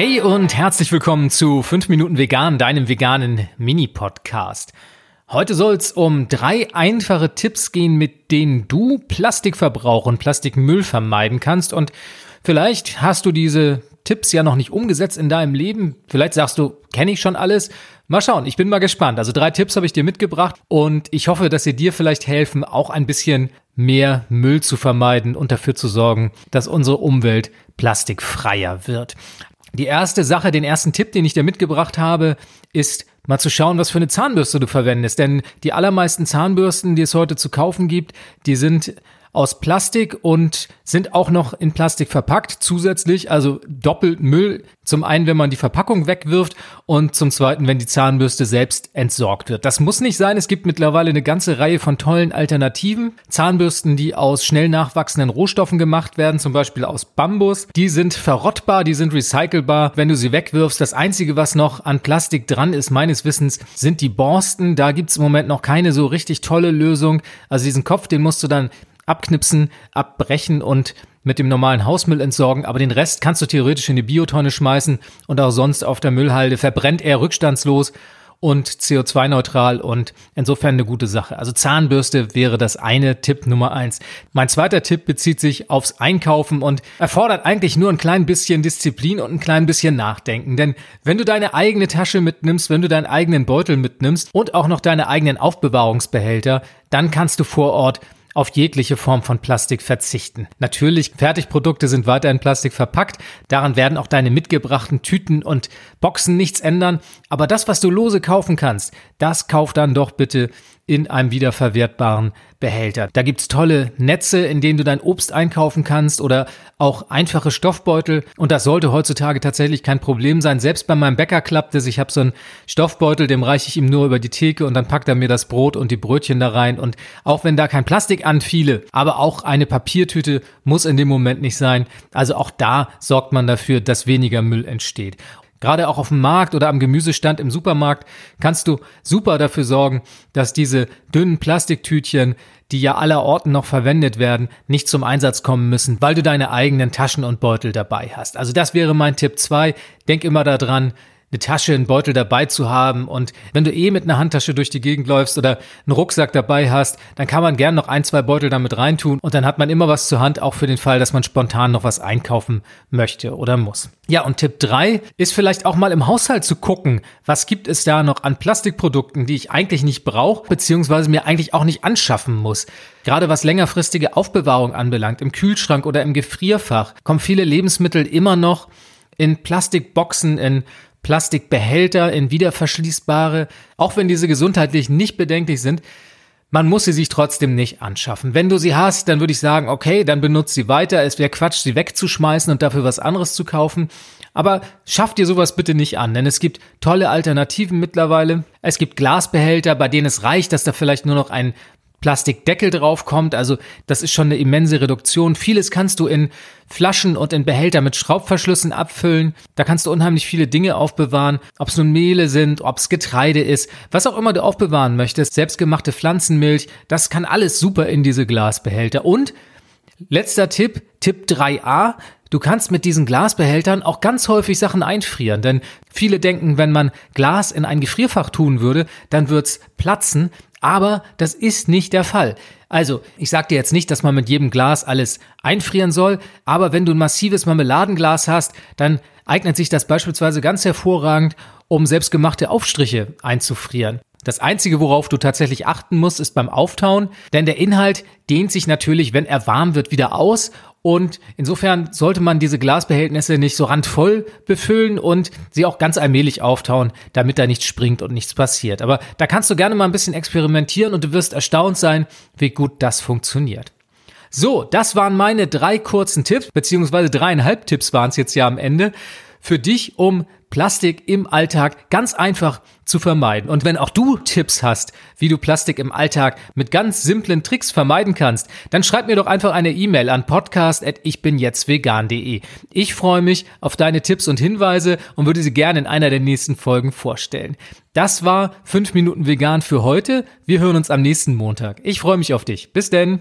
Hey und herzlich willkommen zu 5 Minuten Vegan, deinem veganen Mini-Podcast. Heute soll es um drei einfache Tipps gehen, mit denen du Plastikverbrauch und Plastikmüll vermeiden kannst. Und vielleicht hast du diese Tipps ja noch nicht umgesetzt in deinem Leben. Vielleicht sagst du, kenne ich schon alles. Mal schauen, ich bin mal gespannt. Also drei Tipps habe ich dir mitgebracht und ich hoffe, dass sie dir vielleicht helfen, auch ein bisschen mehr Müll zu vermeiden und dafür zu sorgen, dass unsere Umwelt plastikfreier wird. Die erste Sache, den ersten Tipp, den ich dir mitgebracht habe, ist mal zu schauen, was für eine Zahnbürste du verwendest. Denn die allermeisten Zahnbürsten, die es heute zu kaufen gibt, die sind aus Plastik und sind auch noch in Plastik verpackt zusätzlich, also doppelt Müll. Zum einen, wenn man die Verpackung wegwirft und zum zweiten, wenn die Zahnbürste selbst entsorgt wird. Das muss nicht sein. Es gibt mittlerweile eine ganze Reihe von tollen Alternativen. Zahnbürsten, die aus schnell nachwachsenden Rohstoffen gemacht werden, zum Beispiel aus Bambus. Die sind verrottbar, die sind recycelbar. Wenn du sie wegwirfst, das einzige, was noch an Plastik dran ist, meines Wissens, sind die Borsten. Da gibt's im Moment noch keine so richtig tolle Lösung. Also diesen Kopf, den musst du dann abknipsen, abbrechen und mit dem normalen Hausmüll entsorgen, aber den Rest kannst du theoretisch in die Biotonne schmeißen und auch sonst auf der Müllhalde verbrennt er rückstandslos und CO2-neutral und insofern eine gute Sache. Also Zahnbürste wäre das eine Tipp Nummer eins. Mein zweiter Tipp bezieht sich aufs Einkaufen und erfordert eigentlich nur ein klein bisschen Disziplin und ein klein bisschen Nachdenken. Denn wenn du deine eigene Tasche mitnimmst, wenn du deinen eigenen Beutel mitnimmst und auch noch deine eigenen Aufbewahrungsbehälter, dann kannst du vor Ort auf jegliche Form von Plastik verzichten. Natürlich, Fertigprodukte sind weiter in Plastik verpackt. Daran werden auch deine mitgebrachten Tüten und Boxen nichts ändern. Aber das, was du lose kaufen kannst, das kauf dann doch bitte in einem wiederverwertbaren Behälter. Da gibt's tolle Netze, in denen du dein Obst einkaufen kannst oder auch einfache Stoffbeutel. Und das sollte heutzutage tatsächlich kein Problem sein. Selbst bei meinem Bäcker klappt es. Ich habe so einen Stoffbeutel, dem reiche ich ihm nur über die Theke und dann packt er mir das Brot und die Brötchen da rein. Und auch wenn da kein Plastik anfiele, aber auch eine Papiertüte muss in dem Moment nicht sein. Also auch da sorgt man dafür, dass weniger Müll entsteht. Gerade auch auf dem Markt oder am Gemüsestand im Supermarkt kannst du super dafür sorgen, dass diese dünnen Plastiktütchen, die ja aller Orten noch verwendet werden, nicht zum Einsatz kommen müssen, weil du deine eigenen Taschen und Beutel dabei hast. Also das wäre mein Tipp zwei. Denk immer daran, eine Tasche, einen Beutel dabei zu haben. Und wenn du eh mit einer Handtasche durch die Gegend läufst oder einen Rucksack dabei hast, dann kann man gern noch ein, zwei Beutel damit reintun und dann hat man immer was zur Hand, auch für den Fall, dass man spontan noch was einkaufen möchte oder muss. Ja, und Tipp drei ist vielleicht auch mal im Haushalt zu gucken, was gibt es da noch an Plastikprodukten, die ich eigentlich nicht brauche, beziehungsweise mir eigentlich auch nicht anschaffen muss. Gerade was längerfristige Aufbewahrung anbelangt, im Kühlschrank oder im Gefrierfach, kommen viele Lebensmittel immer noch in Plastikboxen, in Plastikbehälter in wiederverschließbare, auch wenn diese gesundheitlich nicht bedenklich sind, man muss sie sich trotzdem nicht anschaffen. Wenn du sie hast, dann würde ich sagen, okay, dann benutzt sie weiter. Es wäre Quatsch, sie wegzuschmeißen und dafür was anderes zu kaufen. Aber schaff dir sowas bitte nicht an, denn es gibt tolle Alternativen mittlerweile. Es gibt Glasbehälter, bei denen es reicht, dass da vielleicht nur noch ein Plastikdeckel drauf kommt. Also das ist schon eine immense Reduktion. Vieles kannst du in Flaschen und in Behälter mit Schraubverschlüssen abfüllen. Da kannst du unheimlich viele Dinge aufbewahren. Ob es nun Mehle sind, ob es Getreide ist, was auch immer du aufbewahren möchtest. Selbstgemachte Pflanzenmilch, das kann alles super in diese Glasbehälter. Und letzter Tipp, Tipp 3a. Du kannst mit diesen Glasbehältern auch ganz häufig Sachen einfrieren, denn viele denken, wenn man Glas in ein Gefrierfach tun würde, dann wird's platzen. Aber das ist nicht der Fall. Also, ich sage dir jetzt nicht, dass man mit jedem Glas alles einfrieren soll, aber wenn du ein massives Marmeladenglas hast, dann eignet sich das beispielsweise ganz hervorragend, um selbstgemachte Aufstriche einzufrieren. Das Einzige, worauf du tatsächlich achten musst, ist beim Auftauen, denn der Inhalt dehnt sich natürlich, wenn er warm wird, wieder aus und insofern sollte man diese Glasbehältnisse nicht so randvoll befüllen und sie auch ganz allmählich auftauen, damit da nichts springt und nichts passiert. Aber da kannst du gerne mal ein bisschen experimentieren und du wirst erstaunt sein, wie gut das funktioniert. So, das waren meine drei kurzen Tipps, beziehungsweise dreieinhalb Tipps waren es jetzt ja am Ende, für dich, um Plastik im Alltag ganz einfach zu vermeiden. Und wenn auch du Tipps hast, wie du Plastik im Alltag mit ganz simplen Tricks vermeiden kannst, dann schreib mir doch einfach eine E-Mail an podcast@ichbinjetztvegan.de. Ich freue mich auf deine Tipps und Hinweise und würde sie gerne in einer der nächsten Folgen vorstellen. Das war 5 Minuten vegan für heute. Wir hören uns am nächsten Montag. Ich freue mich auf dich. Bis denn.